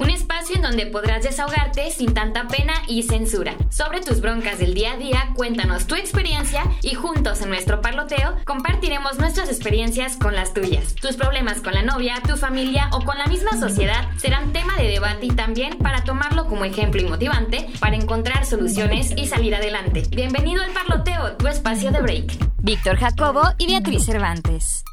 Un espacio en donde podrás desahogarte sin tanta pena y censura. Sobre tus broncas del día a día, cuéntanos tu experiencia y juntos en nuestro parloteo compartiremos nuestras experiencias con las tuyas. Tus problemas con la novia, tu familia o con la misma sociedad serán tema de debate y también para tomarlo como ejemplo y motivante para encontrar soluciones y salir adelante. Bienvenido al parloteo, tu espacio de break. Víctor Jacobo y Beatriz Cervantes.